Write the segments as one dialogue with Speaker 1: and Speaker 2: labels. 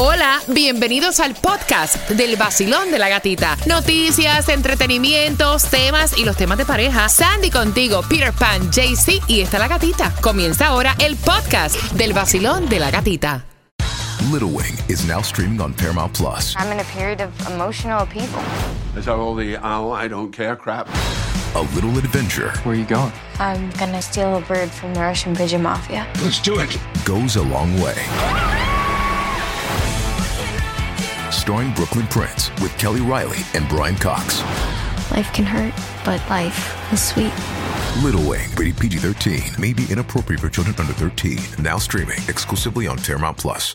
Speaker 1: Hola, bienvenidos al podcast del vacilón de la gatita. Noticias, entretenimientos, temas y los temas de pareja. Sandy contigo, Peter Pan, JC y está la gatita. Comienza ahora el podcast del vacilón de la gatita.
Speaker 2: Little Wing is now streaming on Paramount Plus.
Speaker 3: I'm in a period of emotional upheaval.
Speaker 4: Is that all the oh, I don't care crap?
Speaker 2: A little adventure
Speaker 5: Where are you going?
Speaker 3: I'm gonna steal a bird from the Russian pigeon mafia.
Speaker 4: Let's do it.
Speaker 2: goes a long way. Starring Brooklyn Prince with Kelly Riley and Brian Cox.
Speaker 3: Life can hurt, but life is sweet.
Speaker 2: Little Wing, rated PG 13, may be inappropriate for children under 13. Now streaming exclusively on Paramount Plus.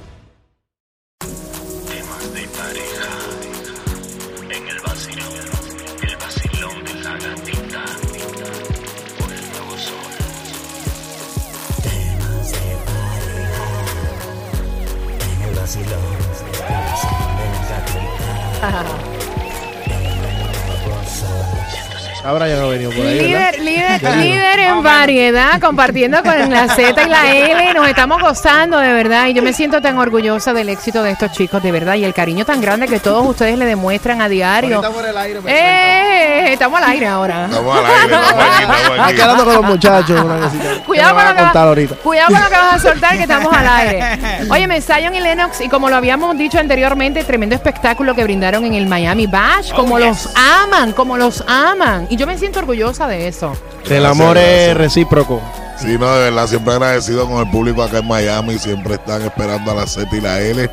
Speaker 6: Ahora ya no ha venido por ahí,
Speaker 1: Líder, líder, líder en variedad, compartiendo con la Z y la L. Nos estamos gozando de verdad y yo me siento tan orgullosa del éxito de estos chicos, de verdad, y el cariño tan grande que todos ustedes le demuestran a diario.
Speaker 6: Ahorita por el aire. me
Speaker 1: ¡Eh! Estamos al aire ahora.
Speaker 7: Estamos al aire, estamos aquí, estamos
Speaker 6: cuentan.
Speaker 7: aquí.
Speaker 6: Aquí hablando con los muchachos.
Speaker 1: Cuidado
Speaker 6: me
Speaker 1: con, lo que vas-
Speaker 6: ahorita.
Speaker 1: cuidado con lo que vas a soltar, que estamos al aire. Oye, Zion y Lennox, y como lo habíamos dicho anteriormente, tremendo espectáculo que brindaron en el Miami Bash. Como los aman, como los aman. Y yo me siento orgullosa de eso.
Speaker 6: El amor es recíproco.
Speaker 7: Sí, no, de verdad, siempre agradecido con el público acá en Miami. Siempre están esperando a la Z y la L.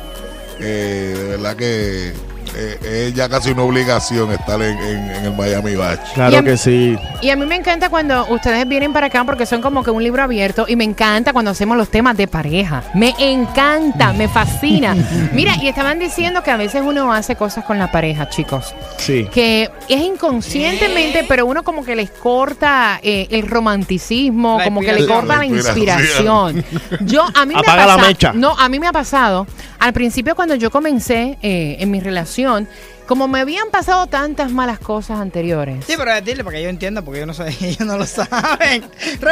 Speaker 7: Eh, de verdad que eh, es ya casi una obligación estar en, en- en el Miami Bash.
Speaker 6: Claro que sí.
Speaker 1: Y a mí me encanta cuando ustedes vienen para acá porque son como que un libro abierto y me encanta cuando hacemos los temas de pareja. Me encanta, me fascina. Mira, y estaban diciendo que a veces uno hace cosas con la pareja, chicos.
Speaker 6: Sí.
Speaker 1: que es inconscientemente, pero uno como que les corta eh, el romanticismo,
Speaker 5: La
Speaker 1: como que le corta la
Speaker 7: La
Speaker 1: inspiración. Yo a mí me
Speaker 6: Apaga
Speaker 1: ha
Speaker 6: la
Speaker 1: pasado,
Speaker 6: mecha.
Speaker 1: no, a mí me ha pasado. Al principio cuando yo comencé eh, en mi relación, como me habían pasado tantas malas cosas anteriores.
Speaker 5: Sí, pero dile para que ellos entiendan, porque ellos no, saben, ellos no lo saben.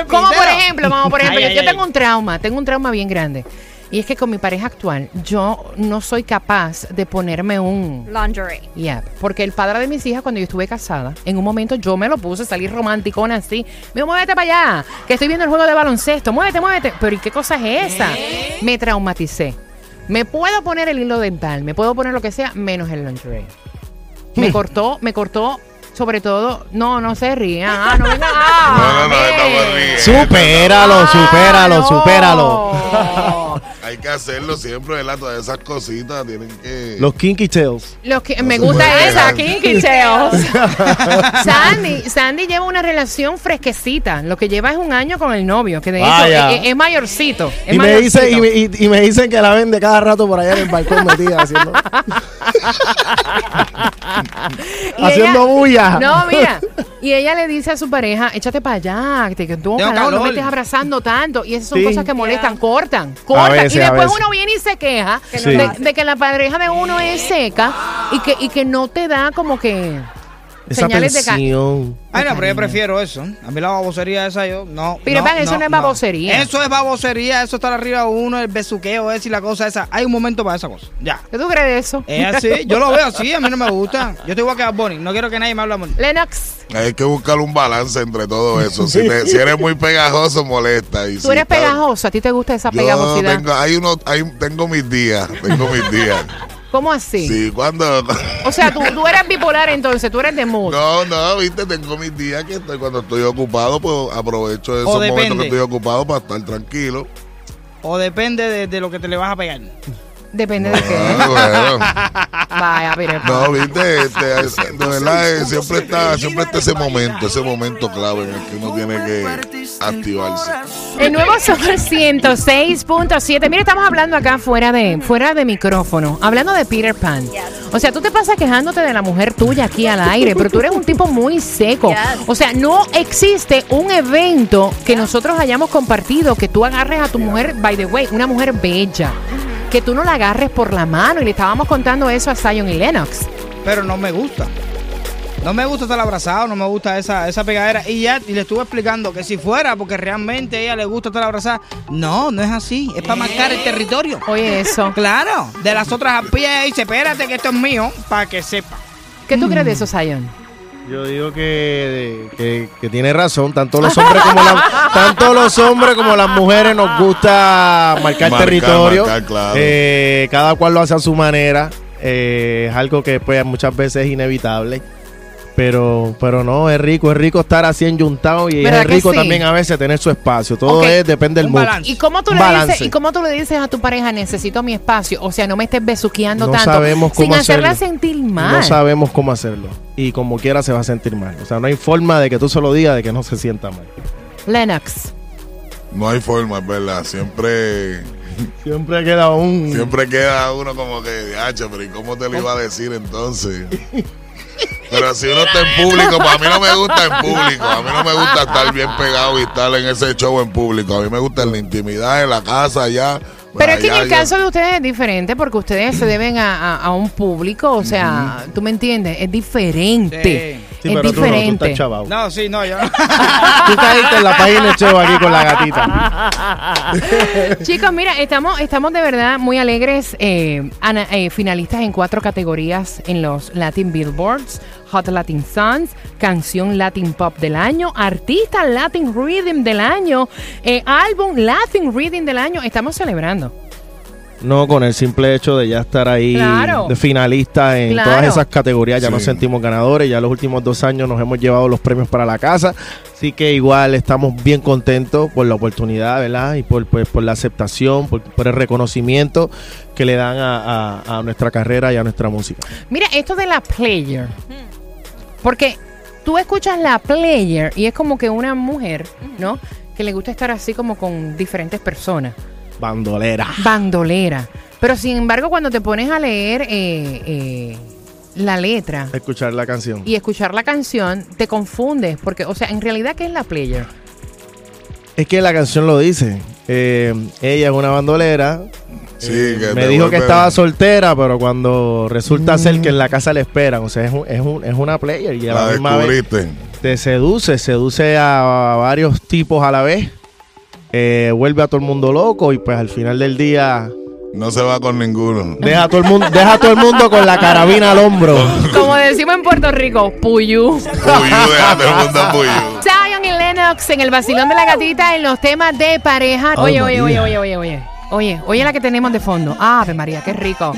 Speaker 1: Como por ejemplo, vamos por ejemplo,
Speaker 5: Ay,
Speaker 1: yo,
Speaker 5: ay,
Speaker 1: yo
Speaker 5: ay.
Speaker 1: tengo un trauma, tengo un trauma bien grande. Y es que con mi pareja actual, yo no soy capaz de ponerme un
Speaker 8: Lingerie.
Speaker 1: Yeah, porque el padre de mis hijas, cuando yo estuve casada, en un momento yo me lo puse, salí romanticona así. Me dijo, muévete para allá, que estoy viendo el juego de baloncesto, muévete, muévete. Pero ¿y qué cosa es esa? Me traumaticé. Me puedo poner el hilo dental, me puedo poner lo que sea, menos el lingerie. Me cortó, me cortó, sobre todo, no, no se rían. Ah, no. Ah,
Speaker 7: No, no, no,
Speaker 1: ve.
Speaker 7: estamos riendo.
Speaker 6: Supéralo,
Speaker 1: Ah,
Speaker 6: supéralo,
Speaker 1: no.
Speaker 6: supéralo.
Speaker 7: Hay que hacerlo siempre, ¿verdad? Todas esas cositas tienen que.
Speaker 6: Los kinky tails.
Speaker 1: Lo que me gusta esa. Kinky Tails. Sandy, Sandy lleva una relación fresquecita. Lo que lleva es un año con el novio, que de hecho
Speaker 6: Vaya.
Speaker 1: es, es mayorcito. es
Speaker 6: Y me, dice, y, me, y- y me dicen que la ven de cada rato por allá en el balcón metida haciendo, haciendo
Speaker 1: ella-
Speaker 6: bulla.
Speaker 1: No, mira. Y ella le dice a su pareja, échate para allá, que que tú
Speaker 5: Tengo
Speaker 1: calor, no me
Speaker 5: calor.
Speaker 1: estés abrazando tanto. Y esas son
Speaker 6: Sí.
Speaker 1: cosas que molestan, cortan, cortan.
Speaker 6: veces,
Speaker 1: y
Speaker 6: a
Speaker 1: después
Speaker 6: veces.
Speaker 1: uno viene y se queja
Speaker 6: no Sí.
Speaker 1: de, de que la pareja de uno es seca y que, y que no te da como que
Speaker 6: Esa
Speaker 1: señales de ca-.
Speaker 5: Ay, no, pero yo prefiero eso. A mí la babosería esa yo, no.
Speaker 1: Pero, Pan, eso no es babosería.
Speaker 5: Eso es babosería, eso está arriba de uno, el besuqueo ese y la cosa esa. Hay un momento para esa cosa. Ya.
Speaker 1: ¿Qué tú crees de eso?
Speaker 5: Es así, yo lo veo así, a mí no me gusta. Yo estoy igual que Bunny, no quiero que nadie me hable amor.
Speaker 1: Lennox,
Speaker 7: Hay que buscar un balance entre todo eso. Si, te- si eres muy pegajoso, molesta. Y
Speaker 1: tú
Speaker 7: si
Speaker 1: eres
Speaker 7: estás-
Speaker 1: pegajoso, a ti te gusta esa
Speaker 7: Yo
Speaker 1: pegajosidad.
Speaker 7: tengo, hay uno, hay, tengo mis días, tengo mis días.
Speaker 1: ¿Cómo así?
Speaker 7: Sí, cuando...
Speaker 1: O sea, tú, tú eres bipolar entonces, tú eres de mood.
Speaker 7: No, no, viste, tengo mis días que estoy, cuando estoy ocupado, pues aprovecho esos momentos que estoy ocupado para estar tranquilo.
Speaker 5: O depende de, de lo que te le vas a pegar.
Speaker 1: Depende de qué.
Speaker 7: Ah, bueno.
Speaker 1: Vaya.
Speaker 7: No, viste, este, es- de verdad, siempre está, siempre está ese momento, ese momento clave en el que uno tiene que activarse.
Speaker 1: El nuevo Sol 106.7. Mira, estamos hablando acá fuera de, fuera de micrófono, hablando de Peter Pan. O sea, tú te pasas quejándote de la mujer tuya aquí al aire, pero tú eres un tipo muy seco. O sea, no existe un evento que nosotros hayamos compartido que tú agarres a tu mujer, by the way, una mujer bella, que tú no la agarres por la mano. Y le estábamos contando eso a Zion y Lennox.
Speaker 5: Pero no me gusta. No me gusta estar abrazado, no me gusta esa, esa pegadera. Y ya y le estuve explicando que si fuera porque realmente a ella le gusta estar abrazada, no, no es así. Es para marcar el territorio.
Speaker 1: Oye, eso.
Speaker 5: Claro, de las otras a pie dice, espérate que esto es mío, para que sepa.
Speaker 1: ¿Qué tú crees de eso, Zion?
Speaker 6: Yo digo que, que, que tiene razón. Tanto los hombres como las tanto los hombres como las mujeres nos gusta marcar,
Speaker 7: Marcar,
Speaker 6: territorio.
Speaker 7: marcar, claro.
Speaker 6: Eh, cada cual lo hace a su manera. Eh, es algo que pues, muchas veces es inevitable. Pero, pero no, es rico, es rico estar así enyuntado y
Speaker 1: ¿Verdad
Speaker 6: es rico
Speaker 1: sí?
Speaker 6: también a veces tener su espacio. Todo es, depende del mood.
Speaker 5: balance.
Speaker 1: ¿Y cómo tú le
Speaker 6: balance.
Speaker 1: dices, y cómo tú le dices a tu pareja, necesito mi espacio? O sea, no me estés besuqueando
Speaker 6: No
Speaker 1: tanto.
Speaker 6: sabemos
Speaker 1: sin hacerla
Speaker 6: hacerlo.
Speaker 1: sentir mal.
Speaker 6: No sabemos cómo hacerlo. Y como quiera se va a sentir mal. O sea, no hay forma de que tú se lo digas de que no se sienta mal.
Speaker 1: Lennox.
Speaker 7: No hay forma, es verdad. Siempre,
Speaker 6: Siempre queda un...
Speaker 7: siempre queda uno como que, hacha, pero ¿y cómo te lo iba a decir entonces? Pero si uno está en público, pues a mí no me gusta en público. A mí no me gusta estar bien pegado y estar en ese show en público. A mí me gusta en la intimidad, en la casa, allá.
Speaker 1: Pero es que en el caso de ustedes es diferente porque ustedes se deben a, a- a un público, o sea, tú me entiendes, es diferente.
Speaker 6: Sí,
Speaker 1: es
Speaker 6: pero tú no, tú
Speaker 1: diferente.
Speaker 6: estás chavao.
Speaker 5: No, sí, no, yo no.
Speaker 6: Tú caíste en la página aquí con la gatita.
Speaker 1: Chicos, mira, estamos, estamos de verdad muy alegres, eh, ana- eh, finalistas en cuatro categorías en los Latin Billboards, Hot Latin Songs, Canción Latin Pop del año, Artista Latin Rhythm del año, eh, Álbum Latin Rhythm del año. Estamos celebrando.
Speaker 6: No, con el simple hecho de ya estar ahí
Speaker 1: Claro.
Speaker 6: de finalista en
Speaker 1: Claro.
Speaker 6: todas esas categorías, ya
Speaker 7: Sí.
Speaker 6: nos sentimos ganadores. Ya los últimos dos años nos hemos llevado los premios para la casa. Así que igual estamos bien contentos por la oportunidad, ¿verdad? Y por, pues, por la aceptación, por, por el reconocimiento que le dan a, a- a nuestra carrera y a nuestra música.
Speaker 1: Mira, esto de la player. Porque tú escuchas la player y es como que una mujer, ¿no? Que le gusta estar así como con diferentes personas.
Speaker 6: Bandolera.
Speaker 1: Bandolera. Pero sin embargo, cuando te pones a leer eh, eh, la letra
Speaker 6: Escuchar la canción.
Speaker 1: y escuchar la canción, te confundes. Porque, o sea, en realidad, ¿qué es la player?
Speaker 6: Es que la canción lo dice. Eh, ella es una bandolera.
Speaker 7: Sí,
Speaker 6: Eh,
Speaker 7: que
Speaker 6: me dijo que estaba soltera, pero cuando resulta
Speaker 1: Mm.
Speaker 6: ser que en la casa le esperan, o sea, es, un- es, un- es una player y a la,
Speaker 7: La
Speaker 6: misma vez
Speaker 7: descubriste.
Speaker 6: te seduce, seduce a, varios tipos a la vez, eh, vuelve a todo el mundo loco y pues al final del día
Speaker 7: No se va con ninguno.
Speaker 6: deja a todo el mundo, deja a todo el mundo con la carabina al hombro.
Speaker 1: Como decimos en Puerto Rico, puyú.
Speaker 7: Puyú, deja a todo el mundo puyú.
Speaker 1: Lennox en el vacilón de la gatita en los temas de pareja. Oye, oye, oye, oye, oye, oye. Oye, oye la que tenemos de fondo. Ave María, qué rico.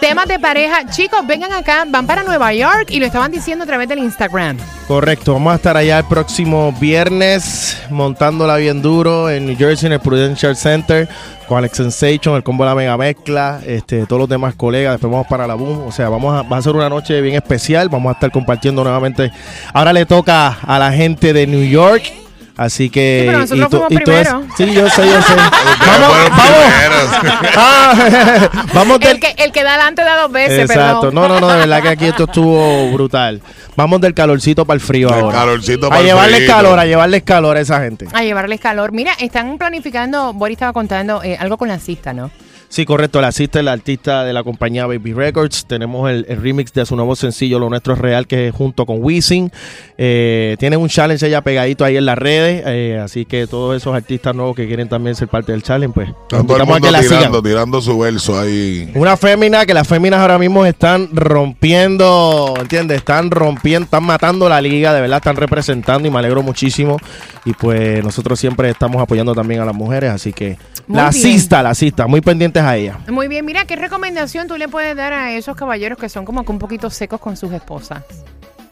Speaker 1: Temas de pareja. Chicos, vengan acá, van para Nueva York y lo estaban diciendo a través del Instagram.
Speaker 6: Correcto, vamos a estar allá el próximo viernes montándola bien duro en New Jersey en el Prudential Center con Alex Sensation, el combo de la mega mezcla, este, todos los demás colegas, después vamos para la boom, o sea, vamos a, va a ser una noche bien especial, vamos a estar compartiendo nuevamente. Ahora le toca a la gente de New York. Así que.
Speaker 1: Sí, pero nosotros
Speaker 6: tú-
Speaker 1: fuimos
Speaker 6: tú es-
Speaker 1: primero.
Speaker 6: sí, yo sé, yo sé. Vamos, vamos. Ah, vamos del,
Speaker 1: El que, el que da adelante da dos veces,
Speaker 6: Exacto.
Speaker 1: perdón.
Speaker 6: No, no, no, de verdad que aquí esto estuvo brutal. Vamos del calorcito para el frío
Speaker 7: Del
Speaker 6: ahora.
Speaker 7: calorcito
Speaker 6: a llevarles calor, a llevarles calor a esa gente.
Speaker 1: A llevarles calor. Mira, están planificando, Boris estaba contando eh, algo con la cista, ¿no?
Speaker 6: Sí, correcto. La asiste la artista de la compañía Baby Records. Tenemos el, el remix de su nuevo sencillo, Lo Nuestro es Real, que es junto con Wisin. Eh, tiene un challenge ella pegadito ahí en las redes. eh, así que todos esos artistas nuevos que quieren también ser parte del challenge, pues
Speaker 7: todo el
Speaker 6: invitamos a
Speaker 7: mundo
Speaker 6: que la sigan.
Speaker 7: tirando, tirando su verso ahí.
Speaker 6: Una fémina que las féminas ahora mismo están rompiendo, ¿entiendes? Están rompiendo, están matando la liga, de verdad, están representando y me alegro muchísimo. Y pues nosotros siempre estamos apoyando también a las mujeres, así que
Speaker 1: Muy
Speaker 6: la
Speaker 1: bien.
Speaker 6: asista, la asista, muy pendientes a ella.
Speaker 1: Muy bien, mira, ¿qué recomendación tú le puedes dar a esos caballeros que son como que un poquito secos con sus esposas?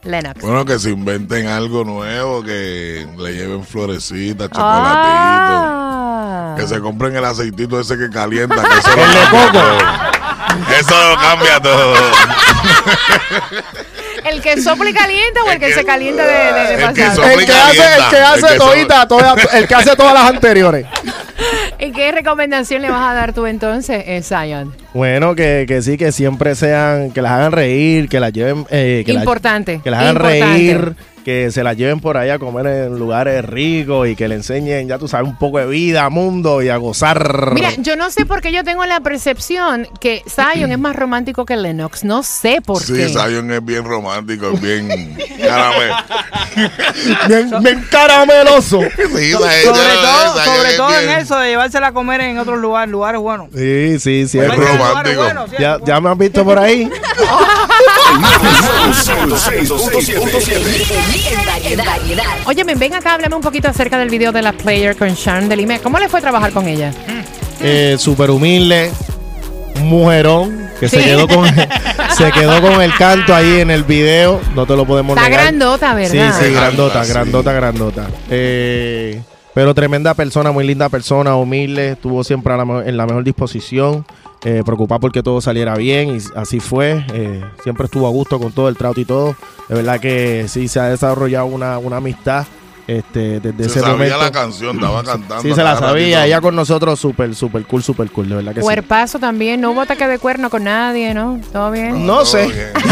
Speaker 1: Lennox.
Speaker 7: Bueno, que se inventen algo nuevo, que le lleven florecitas, chocolatitos.
Speaker 1: Ah.
Speaker 7: Que se compren el aceitito ese que calienta. Que eso lo-
Speaker 6: coco.
Speaker 7: Eso lo cambia todo.
Speaker 1: ¿El que sopla y calienta o el que se calienta de, de, de
Speaker 7: El que
Speaker 1: pasado?
Speaker 7: sopla
Speaker 6: El que hace, el que hace
Speaker 7: El que
Speaker 6: todita, toda- el que hace todas las anteriores.
Speaker 1: ¿Y qué recomendación le vas a dar tú entonces, eh, Zion?
Speaker 6: Bueno, que, que sí, que siempre sean, que las hagan reír, que las lleven, eh, que las-
Speaker 1: Importante,
Speaker 6: que las hagan
Speaker 1: importante.
Speaker 6: reír, que se las lleven por ahí a comer en lugares ricos y que le enseñen, ya tú sabes, un poco de vida, mundo y a gozar.
Speaker 1: Mira, yo no sé por qué yo tengo la percepción que Zion es más romántico que Lennox. No sé por
Speaker 7: Sí,
Speaker 1: qué.
Speaker 7: Zion es bien romántico, es bien caramel.
Speaker 6: bien, bien carameloso.
Speaker 7: Sí,
Speaker 5: Sobre todo, sobre
Speaker 7: es
Speaker 5: todo en
Speaker 7: bien-
Speaker 5: eso de llevársela a comer en otros lugares, lugares buenos.
Speaker 6: Sí, sí, sí.
Speaker 7: Es
Speaker 6: es
Speaker 5: Sí,
Speaker 6: Ya,
Speaker 5: bueno.
Speaker 6: ya me han visto por ahí.
Speaker 1: Oye, ven acá, háblame un poquito acerca del video de la player con Sharon Delime. ¿Cómo le fue trabajar con ella?
Speaker 6: Eh, Súper humilde, mujerón, que se quedó con se quedó con el canto ahí en el video. No te lo podemos
Speaker 1: Está
Speaker 6: negar.
Speaker 1: grandota, ¿verdad?
Speaker 6: Sí, sí, grandota,
Speaker 7: sí.
Speaker 6: grandota, grandota. Eh, pero tremenda persona, muy linda persona, humilde, estuvo siempre a la me- en la mejor disposición, eh, preocupada porque todo saliera bien y así fue. eh, siempre estuvo a gusto con todo el trato y todo. De verdad que sí, se ha desarrollado una, una amistad este, desde
Speaker 7: Se
Speaker 6: ese
Speaker 7: sabía
Speaker 6: momento.
Speaker 7: la canción, estaba cantando.
Speaker 6: Sí, se la sabía.
Speaker 7: ratito.
Speaker 6: Ella con nosotros, súper, súper cool, súper cool. De verdad que sí.
Speaker 1: Cuerpazo también, no hubo ataque de cuerno con nadie, ¿no? ¿Todo bien?
Speaker 6: No
Speaker 7: Todo
Speaker 6: sé.
Speaker 7: bien.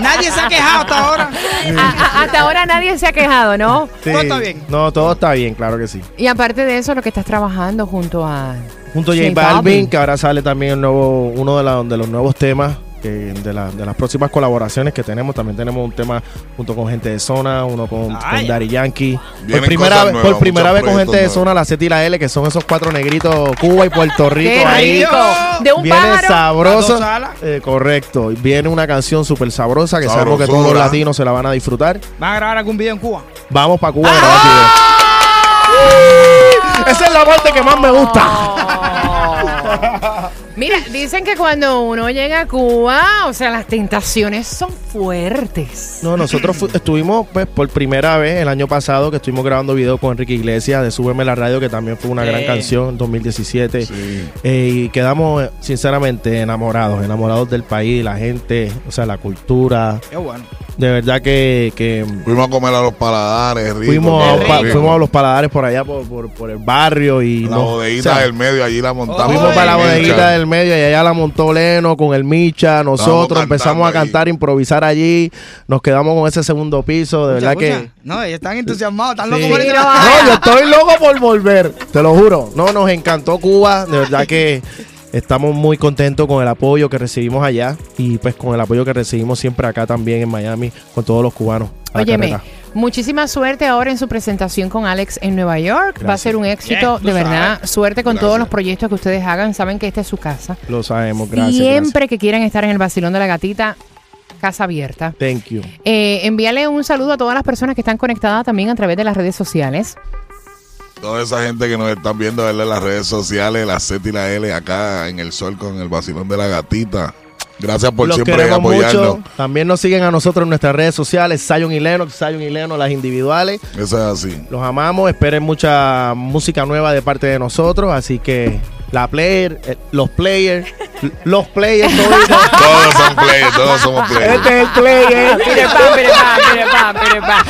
Speaker 5: Nadie se ha quejado hasta ahora.
Speaker 1: A- a- hasta ahora nadie se ha quejado, ¿no?
Speaker 6: Sí.
Speaker 5: Todo está bien.
Speaker 6: No, todo está bien, claro que sí.
Speaker 1: Y aparte de eso, lo que estás trabajando junto a...
Speaker 6: Junto a J
Speaker 1: J
Speaker 6: Balvin,
Speaker 1: Balvin.
Speaker 6: que ahora sale también el nuevo, uno de, la- de los nuevos temas. Que de, la- de las próximas colaboraciones que tenemos, también tenemos un tema junto con gente de zona, uno con, con Daddy Yankee. Por primera,
Speaker 7: nuevas,
Speaker 6: por primera vez con gente de zona, la Z y la L, que son esos cuatro negritos, Cuba y Puerto Rico.
Speaker 1: ¡Qué
Speaker 6: ahí.
Speaker 1: rico! De un
Speaker 6: Viene
Speaker 1: pájaro.
Speaker 6: sabroso. Eh, correcto. Viene una canción súper sabrosa que sabemos que todos los latinos se la van a disfrutar.
Speaker 5: ¿Van a grabar algún video en Cuba?
Speaker 6: Vamos para Cuba a grabar video. Esa es la parte que más me gusta.
Speaker 1: Mira, dicen que cuando uno llega a Cuba, o sea, las tentaciones son fuertes.
Speaker 6: No, nosotros estuvimos pues por primera vez el año pasado que estuvimos grabando video con Enrique Iglesias de Súbeme la radio, que también fue una gran canción en 2017.
Speaker 7: Sí.
Speaker 6: Eh, y quedamos eh, sinceramente enamorados, enamorados del país, la gente, o sea, la cultura.
Speaker 5: Qué bueno.
Speaker 6: De verdad que, que
Speaker 7: Fuimos a comer a los paladares, rico.
Speaker 6: fuimos, a, pa- fuimos a los paladares por allá, por, por- por el barrio y
Speaker 7: La
Speaker 6: no,
Speaker 7: bodeguita
Speaker 6: o sea,
Speaker 7: del medio, allí la montamos.
Speaker 6: Fuimos para la bodeguita del medio y allá la montó Leno con el Micha. Nosotros empezamos a
Speaker 7: ahí.
Speaker 6: cantar, improvisar allí. Nos quedamos con ese segundo piso. De verdad que.
Speaker 5: No, ellos están entusiasmados, están
Speaker 6: Sí.
Speaker 5: locos por
Speaker 1: Sí,
Speaker 5: irse
Speaker 1: no,
Speaker 5: a-
Speaker 6: No, yo estoy loco por volver, te lo juro. No, nos encantó Cuba, de verdad que estamos muy contentos con el apoyo que recibimos allá y pues con el apoyo que recibimos siempre acá también en Miami con todos los cubanos.
Speaker 1: Óyeme,
Speaker 6: carrera.
Speaker 1: Muchísima suerte ahora en su presentación con Alex en Nueva York. Va a ser un éxito,
Speaker 5: Yeah,
Speaker 1: de verdad. Suerte con
Speaker 7: Gracias.
Speaker 1: todos los proyectos que ustedes hagan. Saben que esta es su casa.
Speaker 6: Lo sabemos, gracias.
Speaker 1: Siempre que quieran estar en el vacilón de la gatita, casa abierta.
Speaker 6: Thank you.
Speaker 1: Eh, envíale un saludo a todas las personas que están conectadas también a través de las redes sociales.
Speaker 7: Toda esa gente que nos están viendo en las redes sociales, la Z y la L, acá en el sol con el vacilón de la gatita. Gracias por
Speaker 6: Los
Speaker 7: siempre
Speaker 6: queremos
Speaker 7: apoyarnos.
Speaker 6: mucho. También nos siguen a nosotros en nuestras redes sociales, Zion y Lennox, Zion y Lennox, las individuales.
Speaker 7: Eso es así.
Speaker 6: Los amamos, esperen mucha música nueva de parte de nosotros, así que la player, eh, los players, los players, toditos.
Speaker 7: Todos son players, todos somos players.
Speaker 6: este es el player.
Speaker 1: Pire pa, pire pa, pire pa, pire pa.